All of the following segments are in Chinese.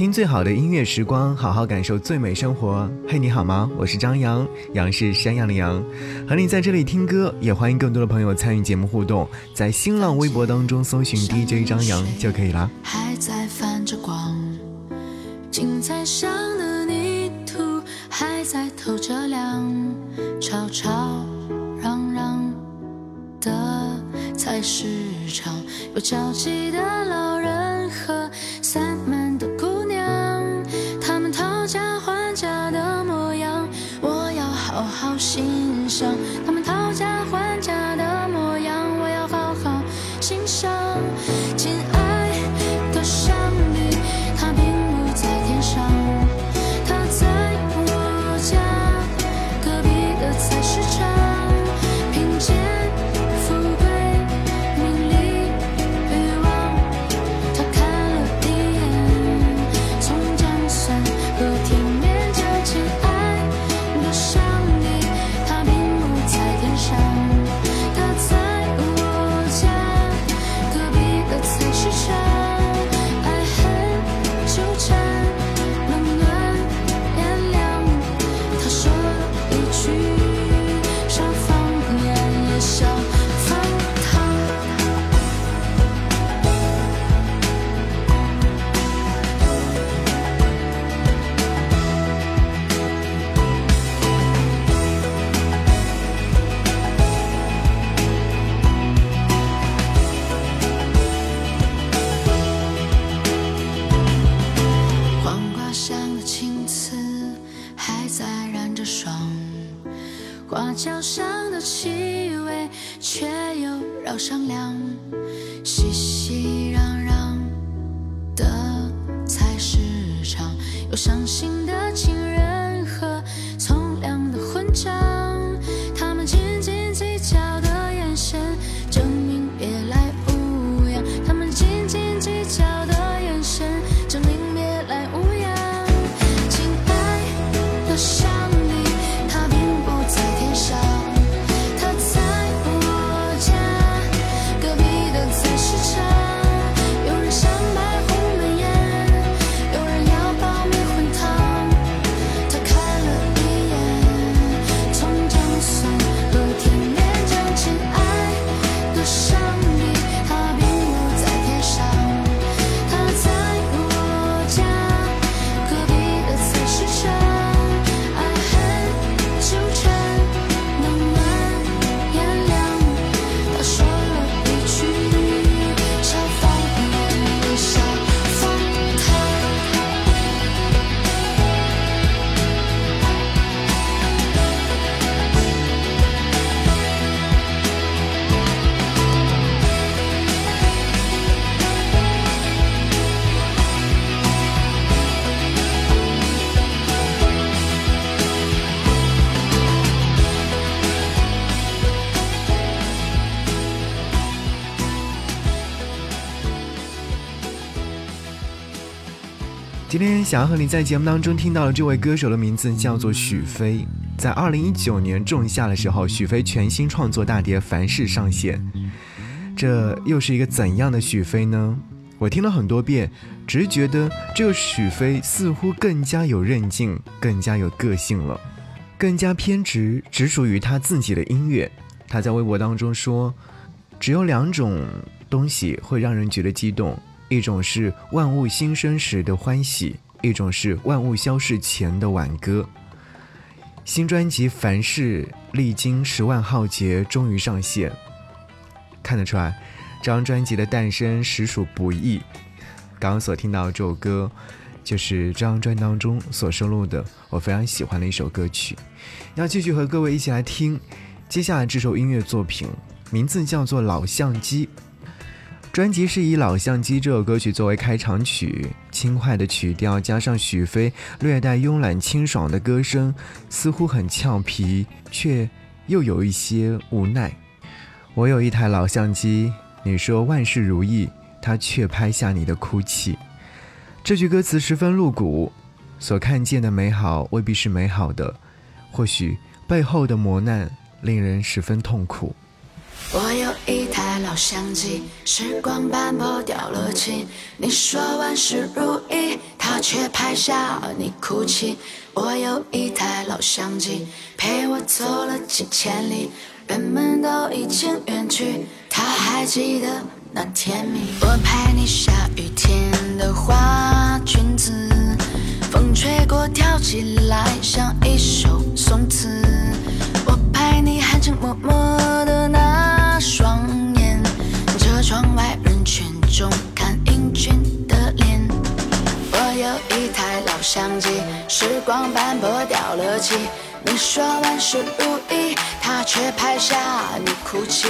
听最好的音乐时光，好好感受最美生活。嘿，你好吗？我是张扬，杨是山羊的羊，和你在这里听歌，也欢迎更多的朋友参与节目互动，在新浪微博当中搜寻 DJ 张扬就可以了。还在泛着光，精彩上的泥土还在透着亮，吵吵嚷嚷的菜市场，有焦急的老人和心上。伤心今天想要和你在节目当中听到的这位歌手的名字叫做许飞。在二零一九年仲夏的时候，许飞全新创作大碟《凡事》上线。这又是一个怎样的许飞呢？我听了很多遍，只是觉得这个许飞似乎更加有韧劲，更加有个性了，更加偏执，只属于他自己的音乐。他在微博当中说：“只有两种东西会让人觉得激动。”一种是万物新生时的欢喜，一种是万物消逝前的挽歌。新专辑《凡事》历经十万浩劫，终于上线。看得出来，这张专辑的诞生实属不易。刚刚所听到这首歌，就是这张专辑当中所收录的我非常喜欢的一首歌曲。要继续和各位一起来听接下来这首音乐作品，名字叫做《老相机》。专辑是以《老相机》这首歌曲作为开场曲，轻快的曲调加上许飞略带慵懒清爽的歌声，似乎很俏皮，却又有一些无奈。我有一台老相机，你说万事如意，它却拍下你的哭泣。这句歌词十分露骨，所看见的美好未必是美好的，或许背后的磨难令人十分痛苦。我有一台老相机，时光斑驳掉了漆。你说万事如意，他却拍下你哭泣。我有一台老相机，陪我走了几千里，人们都已经远去，他还记得那甜蜜。我拍你下雨天的花裙子，风吹过跳起来像一首宋词。我拍你了漆。你说万事如意，他却拍下你哭泣。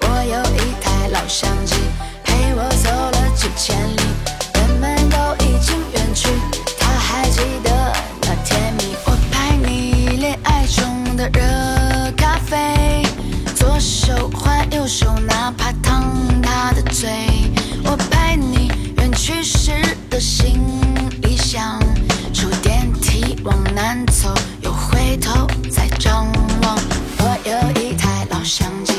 我有一台老相机，陪我走了几千里，人们都已经远去，他还记得那甜蜜。我拍你恋爱中的热咖啡，左手换右手，哪怕烫他的嘴。我拍你远去时的行李箱，出电梯往南走，回头再张望。我有一台老相机，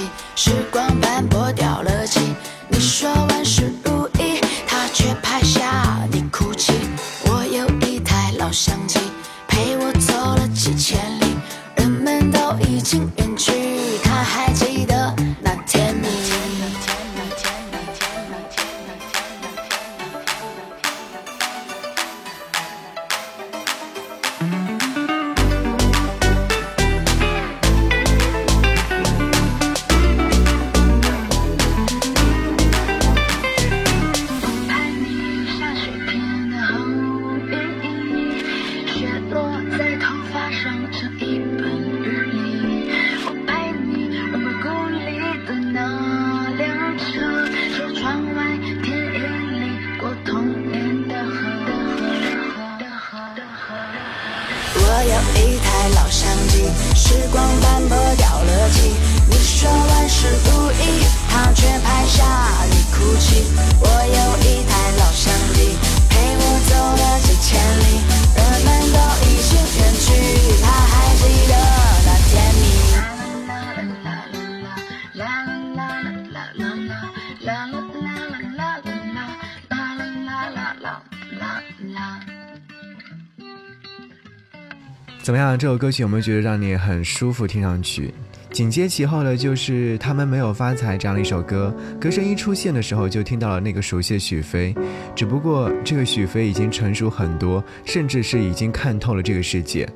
怎么样？这首歌曲有没有觉得让你很舒服？听上去，紧接其后的就是《他们没有发财》这样的一首歌。歌声一出现的时候，就听到了那个熟悉的许飞，只不过这个许飞已经成熟很多，甚至是已经看透了这个世界。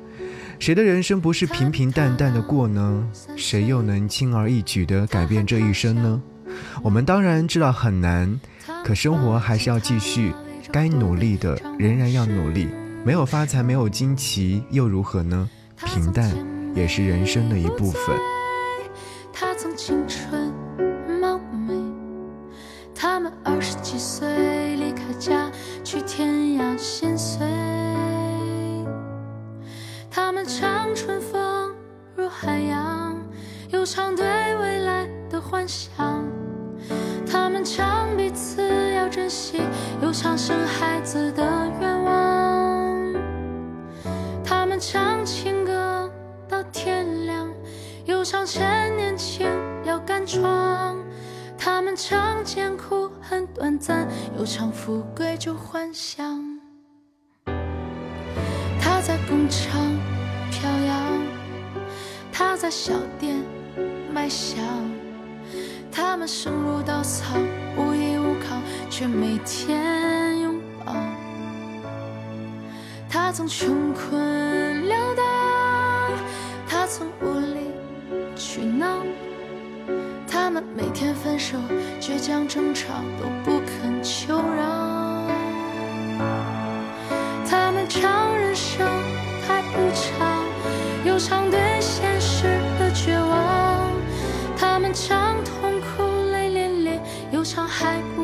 谁的人生不是平平淡淡的过呢？谁又能轻而易举地改变这一生呢？我们当然知道很难，可生活还是要继续，该努力的仍然要努力。没有发财，没有惊奇，又如何呢？平淡也是人生的一部分。他曾青春貌美，他们二十几岁离开家去天涯心碎，他们唱春风入海洋，又唱对未来的幻想，他们唱彼此要珍惜，又唱生孩子的愿望。唱情歌到天亮，又唱趁年轻要敢闯。他们唱艰苦很短暂，又唱富贵就幻想。他在工厂飘扬，他在小店卖笑。他们生如稻草，无依无靠，却每天。他曾穷困潦倒，他曾无理取闹，他们每天分手，倔强争吵都不肯求饶。他们唱人生太无常，又唱对现实的绝望。他们唱痛苦泪涟涟，又唱还不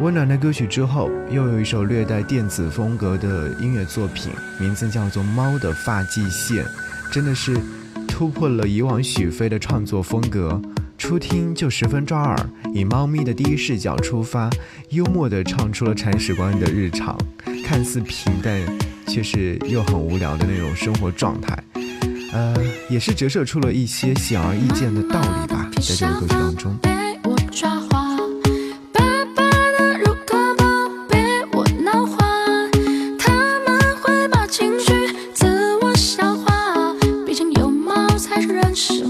温暖的歌曲之后，又有一首略带电子风格的音乐作品，名字叫做《猫的发际线》，真的是突破了以往许飞的创作风格。初听就十分抓耳，以猫咪的第一视角出发，幽默地唱出了铲屎官的日常，看似平淡，却是又很无聊的那种生活状态。呃，也是折射出了一些显而易见的道理吧，在这个歌曲当中。是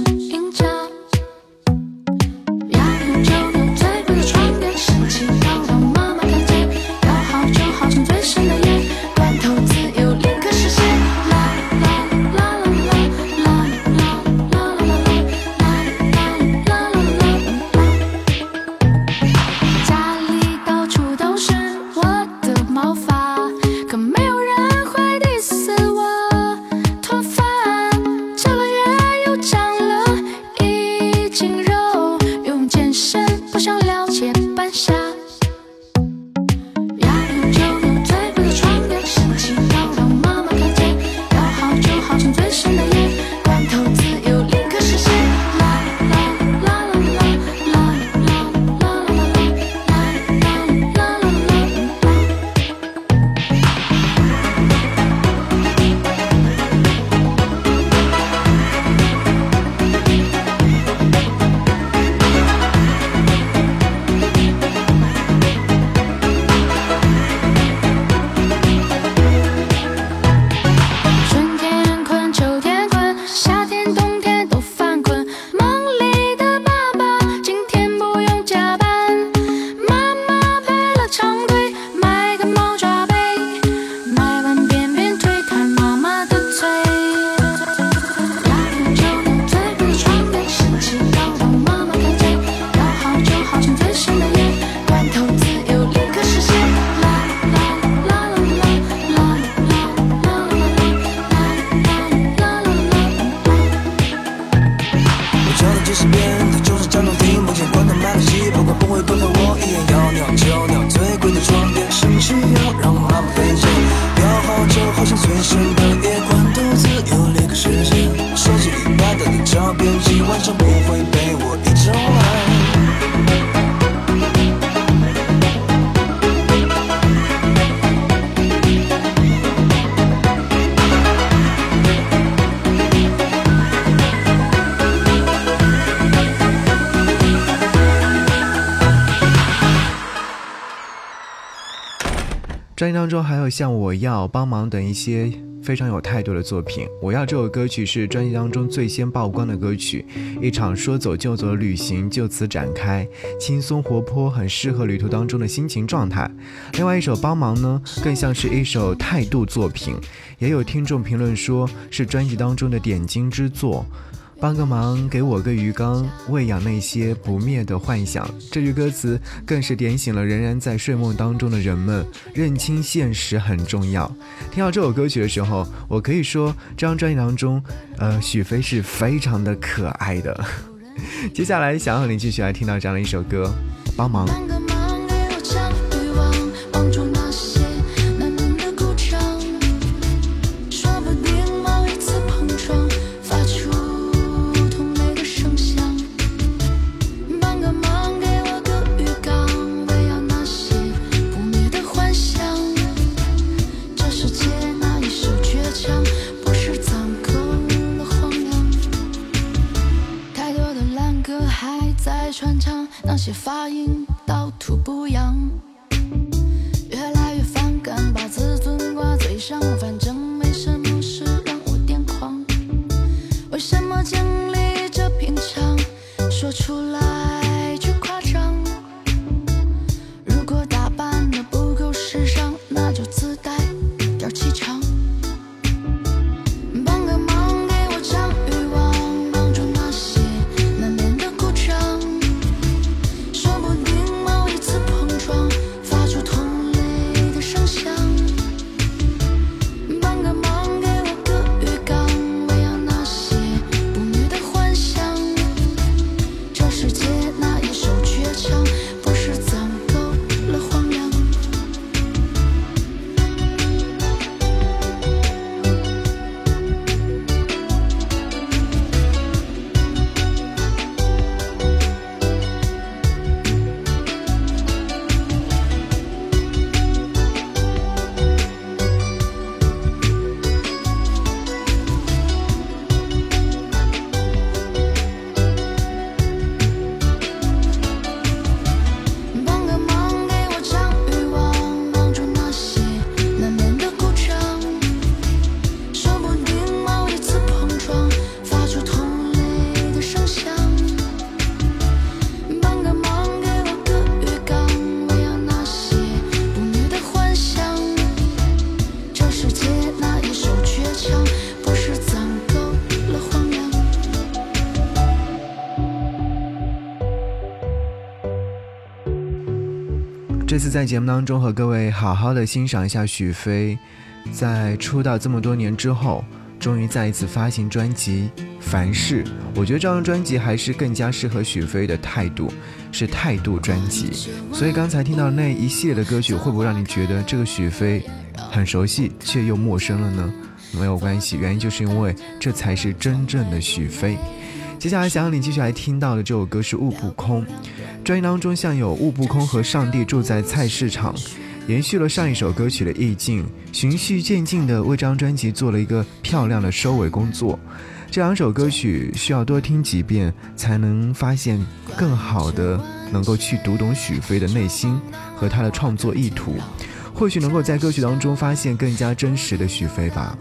当中还有像《我要帮忙》等一些非常有态度的作品。《我要》这首歌曲是专辑当中最先曝光的歌曲，一场说走就走的旅行就此展开，轻松活泼，很适合旅途当中的心情状态。另外一首《帮忙》呢，更像是一首态度作品，也有听众评论说是专辑当中的点睛之作。帮个忙，给我个鱼缸，喂养那些不灭的幻想。这句歌词更是点醒了仍然在睡梦当中的人们，认清现实很重要。听到这首歌曲的时候，我可以说这张专辑当中，呃，许飞是非常的可爱的。接下来想和你继续来听到这样的一首歌，帮忙。这次在节目当中和各位好好的欣赏一下许飞，在出道这么多年之后，终于再一次发行专辑《凡事》。我觉得这张专辑还是更加适合许飞的态度，是态度专辑。所以刚才听到那一系列的歌曲，会不会让你觉得这个许飞很熟悉却又陌生了呢？没有关系，原因就是因为这才是真正的许飞。接下来想让你继续来听到的这首歌是《悟不空》，专辑当中像有悟不空和上帝住在菜市场，延续了上一首歌曲的意境，循序渐进的为这张专辑做了一个漂亮的收尾工作。这两首歌曲需要多听几遍，才能发现更好的能够去读懂许飞的内心和他的创作意图，或许能够在歌曲当中发现更加真实的许飞吧。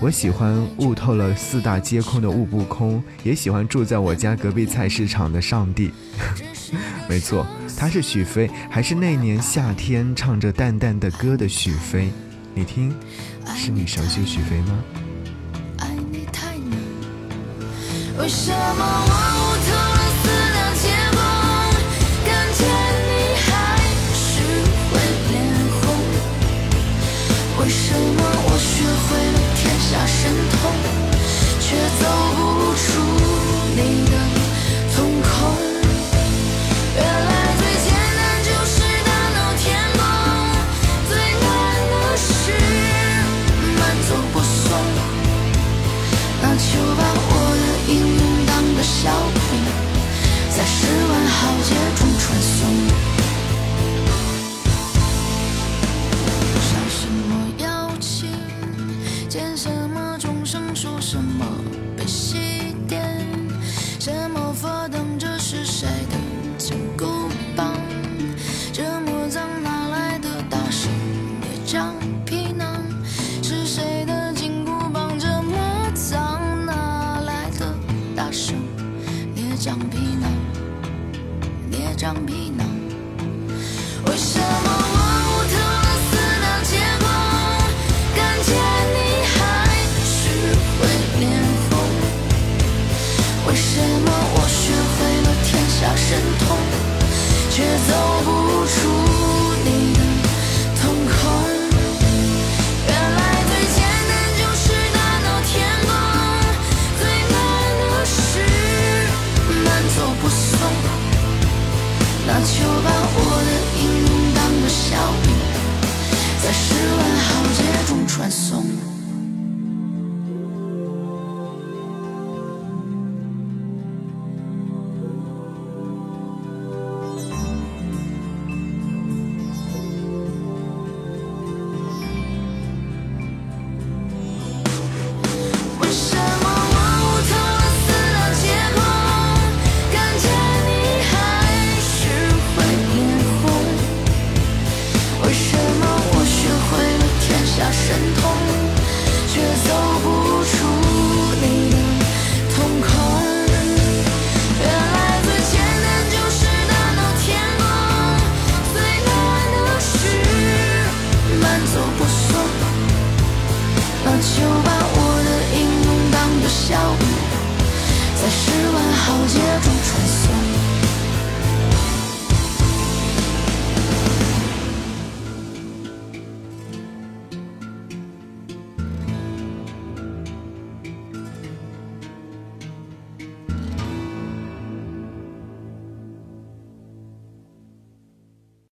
我喜欢悟透了四大皆空的悟不空，也喜欢住在我家隔壁菜市场的上帝。没错，他是许飞，还是那年夏天唱着淡淡的歌的许飞？你听，是你熟悉许飞吗？爱你太难，为什么我也长皮囊？为什么我悟透了四大皆空，看见你还是会脸红？为什么我学会了天下神通，却走那就把我的命运当个笑柄在十万豪杰中传送。